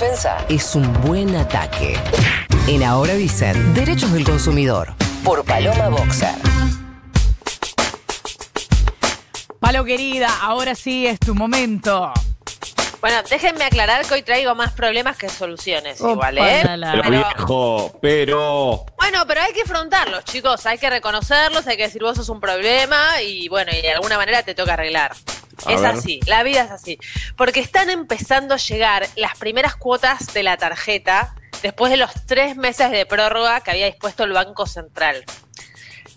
defensa es un buen ataque. En Ahora dicen Derechos del Consumidor por Paloma Boxer. Palo querida, ahora sí es tu momento. Bueno, déjenme aclarar que hoy traigo más problemas que soluciones, igual, ¿eh? Pero- viejo, pero. Bueno, pero hay que afrontarlos, chicos. Hay que reconocerlos, hay que decir vos sos un problema y bueno, y de alguna manera te toca arreglar. A es ver. así, la vida es así. Porque están empezando a llegar las primeras cuotas de la tarjeta después de los tres meses de prórroga que había dispuesto el Banco Central.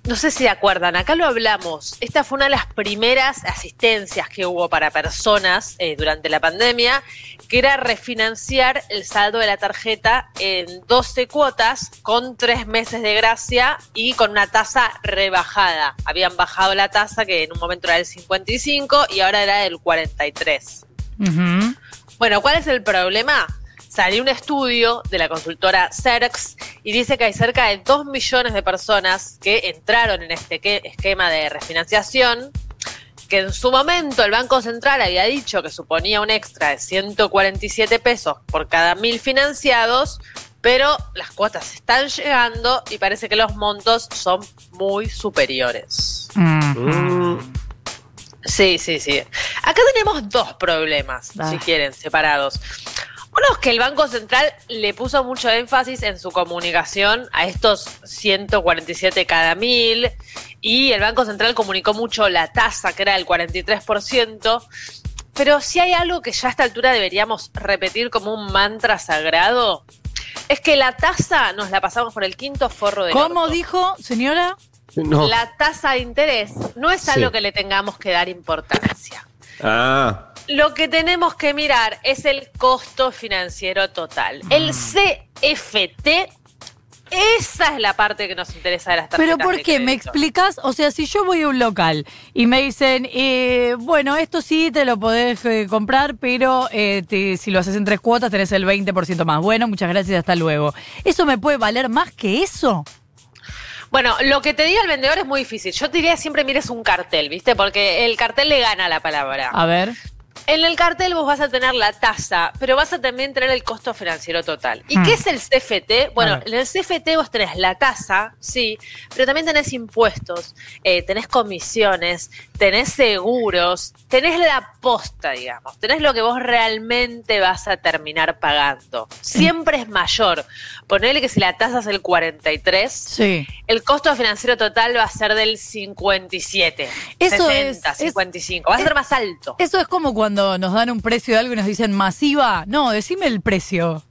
No sé si se acuerdan, acá lo hablamos. Esta fue una de las primeras asistencias que hubo para personas eh, durante la pandemia, que era refinanciar el saldo de la tarjeta en 12 cuotas con tres meses de gracia y con una tasa rebajada. Habían bajado la tasa que en un momento era del 55 y ahora era del 43. Ujú. Bueno, ¿cuál es el problema? Salió un estudio de la consultora Cerx y dice que hay cerca de 2 millones de personas que entraron en este que- esquema de refinanciación, que en su momento el Banco Central había dicho que suponía un extra de 147 pesos por cada mil financiados, pero las cuotas están llegando y parece que los montos son muy superiores. Mm, Sí, sí, sí. Acá tenemos dos problemas, Ah. si quieren, separados. Uno es que el Banco Central le puso mucho énfasis en su comunicación a estos 147 cada mil y el Banco Central comunicó mucho la tasa, que era del 43%, pero si hay algo que ya a esta altura deberíamos repetir como un mantra sagrado, es que la tasa nos la pasamos por el quinto forro de ¿Cómo dijo, señora? no. la tasa de interés no es Sí. algo que le tengamos que dar importancia. Ah, Lo que tenemos que mirar es el costo financiero total. El CFT, esa es la parte que nos interesa de las tarjetas Pero ¿por qué? ¿Me explicas? O sea, si yo voy a un local y me dicen, eh, bueno, esto sí te lo podés eh, comprar, pero eh, te- si lo haces en tres cuotas tenés el 20% más. Bueno, muchas gracias, hasta luego. ¿Eso me puede valer más que eso? Bueno, lo que te diga el vendedor es muy difícil. Yo te diría siempre mires un cartel, ¿viste? Porque el cartel le gana la palabra. A ver. En el cartel vos vas a tener la tasa, pero vas a también tener el costo financiero total. ¿Y Hmm. qué es el CFT? Bueno, en el CFT vos tenés la tasa, sí, pero también tenés impuestos, eh, tenés comisiones, tenés seguros, tenés la posta, digamos, tenés lo que vos realmente vas a terminar pagando. Siempre es mayor. Ponele que si la tasa es el 43, Sí. el costo financiero total va a ser del 57, Eso 60, es- es- 55, va a es- ser más alto. Eso es como cuando nos dan un precio de algo y nos dicen masiva. No, decime el precio.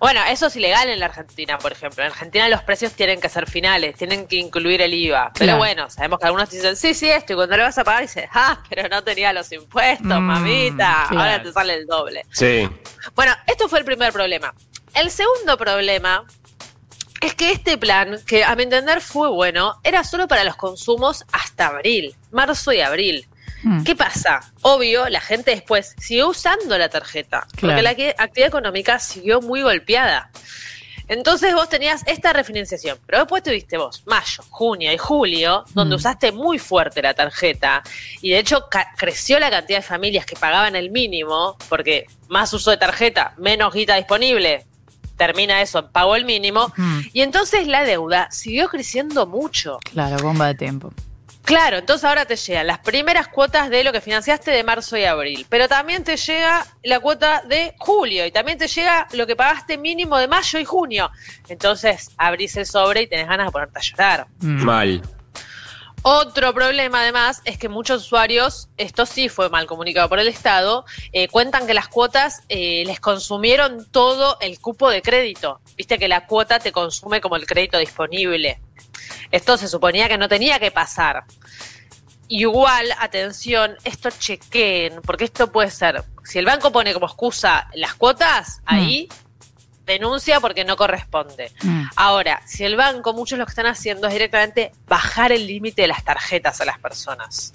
Bueno, eso es ilegal en la Argentina, por ejemplo. En Argentina los precios tienen que ser finales, tienen que incluir el IVA. Pero bueno, sabemos que algunos dicen, sí, sí, esto, y cuando lo vas a pagar dices, ah, pero no tenía los impuestos, Mm, mamita, claro. ahora te sale el doble. sí. Bueno, esto fue el primer problema. El segundo problema es que este plan, que a mi entender fue bueno, era solo para los consumos hasta abril, marzo y abril. Mm. ¿Qué pasa? Obvio, la gente después siguió usando la tarjeta, Claro. porque la actividad económica siguió muy golpeada. Entonces vos tenías esta refinanciación, pero después tuviste vos mayo, junio y julio, donde Mm. usaste muy fuerte la tarjeta y de hecho creció la cantidad de familias que pagaban el mínimo, porque más uso de tarjeta, menos guita disponible, termina eso en pago el mínimo, Mm. y entonces la deuda siguió creciendo mucho. Claro, bomba de tiempo. Claro, entonces ahora te llegan las primeras cuotas de lo que financiaste de marzo y abril, pero también te llega la cuota de julio y también te llega lo que pagaste mínimo de mayo y junio. Entonces abrís el sobre y tenés ganas de ponerte a llorar. Mm. Mal. Otro problema además es que muchos usuarios, esto sí fue mal comunicado por el Estado, eh, cuentan que las cuotas eh, les consumieron todo el cupo de crédito. Viste que la cuota te consume como el crédito disponible. Esto se suponía que no tenía que pasar. Igual, atención, esto chequeen, porque esto puede ser, si el banco pone como excusa las cuotas, ahí denuncia porque no corresponde. Mm. Ahora, si el banco, muchos lo que están haciendo es directamente bajar el límite de las tarjetas a las personas.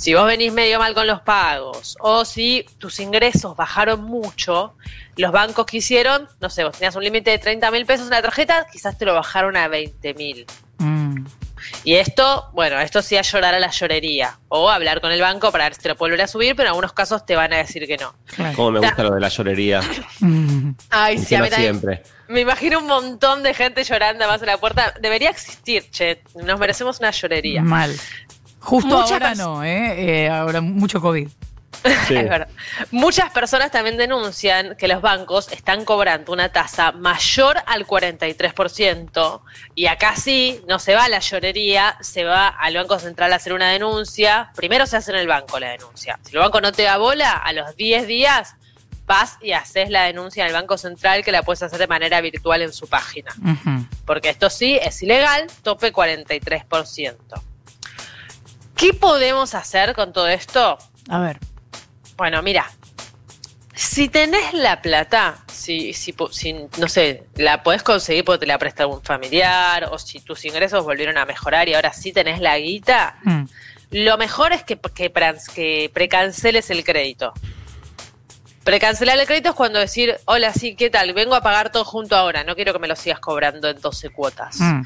Si vos venís medio mal con los pagos o si tus ingresos bajaron mucho, los bancos que hicieron, no sé, vos tenías un límite de 30 mil pesos en la tarjeta, quizás te lo bajaron a 20 mil. Mm. Y esto, bueno, esto sí a llorar a la llorería. O hablar con el banco para ver si te lo puede volver a subir, pero en algunos casos te van a decir que no. Cómo me gusta lo de la llorería. Mm. Ay, sí, a mí siempre. Me imagino un montón de gente llorando más a la puerta. Debería existir, che. Nos merecemos una llorería. Mal. Justo Muchas ahora no, ¿eh? Eh, Ahora mucho COVID. Sí. Es verdad. Muchas personas también denuncian que los bancos están cobrando una tasa mayor al 43%. Y acá sí, no se va a la llorería, se va al Banco Central a hacer una denuncia. Primero se hace en el banco la denuncia. Si el banco no te da bola, a los 10 días vas y haces la denuncia al Banco Central que la puedes hacer de manera virtual en su página. Porque esto sí es ilegal, tope 43%. ¿Qué podemos hacer con todo esto? A ver. Bueno, mira, si tenés la plata, si, si, no sé, la podés conseguir porque te la presta algún familiar, o si tus ingresos volvieron a mejorar y ahora sí tenés la guita, Mm. lo mejor es que, que precanceles el crédito. Precancelar el crédito es cuando decir, hola, sí, ¿qué tal? Vengo a pagar todo junto ahora, no quiero que me lo sigas cobrando en 12 cuotas. Mm.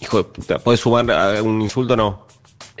Hijo de puta, ¿puedes sumar a un insulto o no?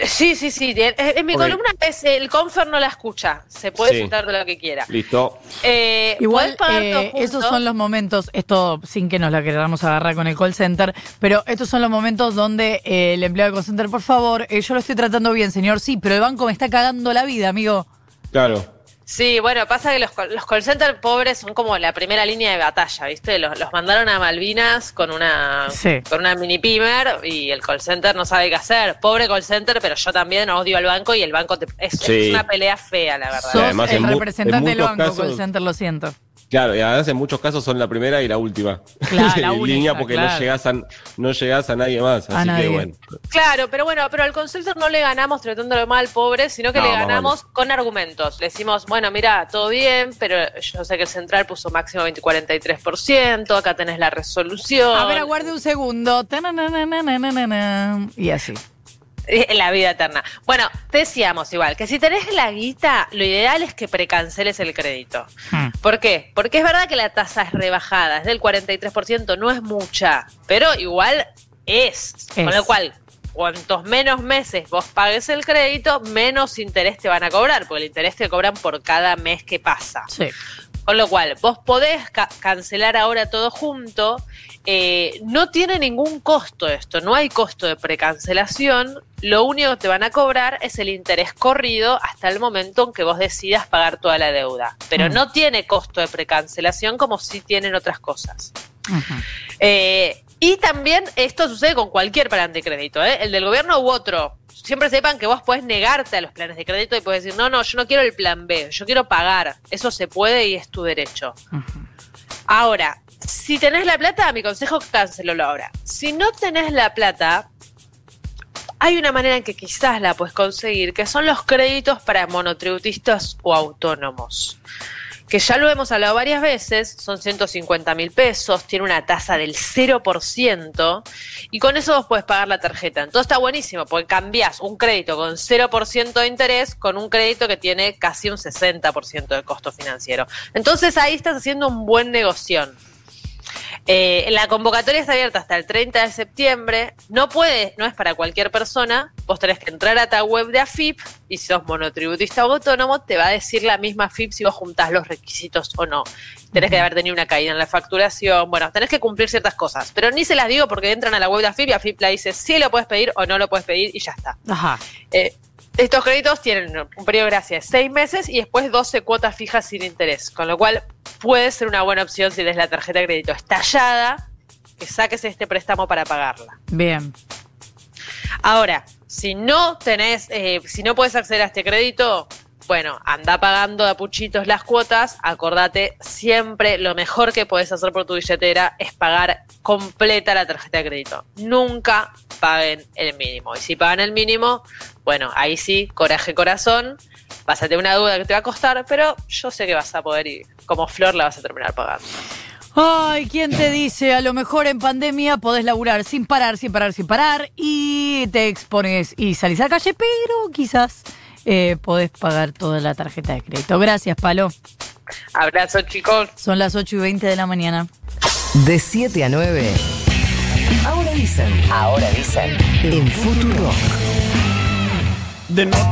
Sí, sí, sí. En, en mi columna es el confer no la escucha. Se puede Sí. insultar de lo que quiera. Listo. Eh, Igual, eh, esos son los momentos, esto sin que nos la queramos agarrar con el call center, pero estos son los momentos donde eh, el empleado del call center, por favor, eh, yo lo estoy tratando bien, señor, sí, pero el banco me está cagando la vida, amigo. Claro. Sí, bueno, pasa que los, call- los call center pobres son como la primera línea de batalla, ¿viste? Los, los mandaron a Malvinas con una, Sí. con una mini pimer y el call center no sabe qué hacer. Pobre call center, pero yo también odio al banco y el banco te- es, Sí. es una pelea fea, la verdad. Sos además, el en representante en del banco, casos- call center, lo siento. Claro, y además en muchos casos son la primera y la última. Claro, la En única, línea porque claro. no llegás a no llegás a nadie más. A Así nadie. que bueno. Claro, pero bueno, pero al center no le ganamos tratándolo mal, pobre, sino que No, le ganamos con argumentos. Le decimos, bueno, mira, todo bien, pero yo sé que el central puso máximo 20 43%, acá tenés la resolución. A ver, aguarde un segundo. Y así. La vida eterna. Bueno, te decíamos igual, que si tenés la guita, lo ideal es que precanceles el crédito. Hmm. ¿Por qué? Porque es verdad que la tasa es rebajada, es del 43%, no es mucha, pero igual es. Es. Con lo cual, cuantos menos meses vos pagues el crédito, menos interés te van a cobrar, porque el interés te cobran por cada mes que pasa. Sí. Con lo cual, vos podés ca- cancelar ahora todo junto. eh, no tiene ningún costo esto, no hay costo de precancelación. Lo único que te van a cobrar es el interés corrido hasta el momento en que vos decidas pagar toda la deuda. Pero Mm. no tiene costo de precancelación como si tienen otras cosas. Eh, y también esto sucede con cualquier plan de crédito, ¿eh? el del gobierno u otro. Siempre sepan que vos podés negarte a los planes de crédito y podés decir, no, no, yo no quiero el plan B, yo quiero pagar. Eso se puede y es tu derecho. Ahora, si tenés la plata, mi consejo, cancelalo ahora. Si no tenés la plata, hay una manera en que quizás la puedes conseguir, que son los créditos para monotributistas o autónomos. Que ya lo hemos hablado varias veces, son 150 mil pesos, tiene una tasa del 0% y con eso vos puedes pagar la tarjeta. Entonces está buenísimo porque cambiás un crédito con 0% de interés con un crédito que tiene casi un 60% de costo financiero. Entonces ahí estás haciendo un buen negocio. Eh, la convocatoria está abierta hasta el 30 de septiembre. No puede, no es para cualquier persona. Vos tenés que entrar a la web de AFIP y si sos monotributista o autónomo, te va a decir la misma AFIP si vos juntás los requisitos o no. Tenés que haber tenido una caída en la facturación. Bueno, tenés que cumplir ciertas cosas. Pero ni se las digo porque entran a la web de AFIP y AFIP la dice si lo puedes pedir o no lo puedes pedir y ya está. Ajá. Eh, estos créditos tienen un periodo de gracia de seis meses y después 12 cuotas fijas sin interés, con lo cual puede ser una buena opción si tenés la tarjeta de crédito estallada, que saques este préstamo para pagarla. Bien. Ahora, si no tenés, eh, si no puedes acceder a este crédito, bueno, anda pagando a puchitos las cuotas, acordate, siempre lo mejor que podés hacer por tu billetera es pagar completa la tarjeta de crédito. Nunca paguen el mínimo. Y si pagan el mínimo, bueno, ahí sí, coraje corazón, tener una duda que te va a costar, pero yo sé que vas a poder y como flor la vas a terminar pagando. Ay, ¿quién te dice? A lo mejor en pandemia podés laburar sin parar, sin parar, sin parar y te expones y salís a la calle, pero quizás eh, podés pagar toda la tarjeta de crédito. Gracias, Palo. Abrazo, chicos. Son las 8 y 20 de la mañana. De 7 a 9. Ahora dicen. Ahora dicen. En Futuro. De no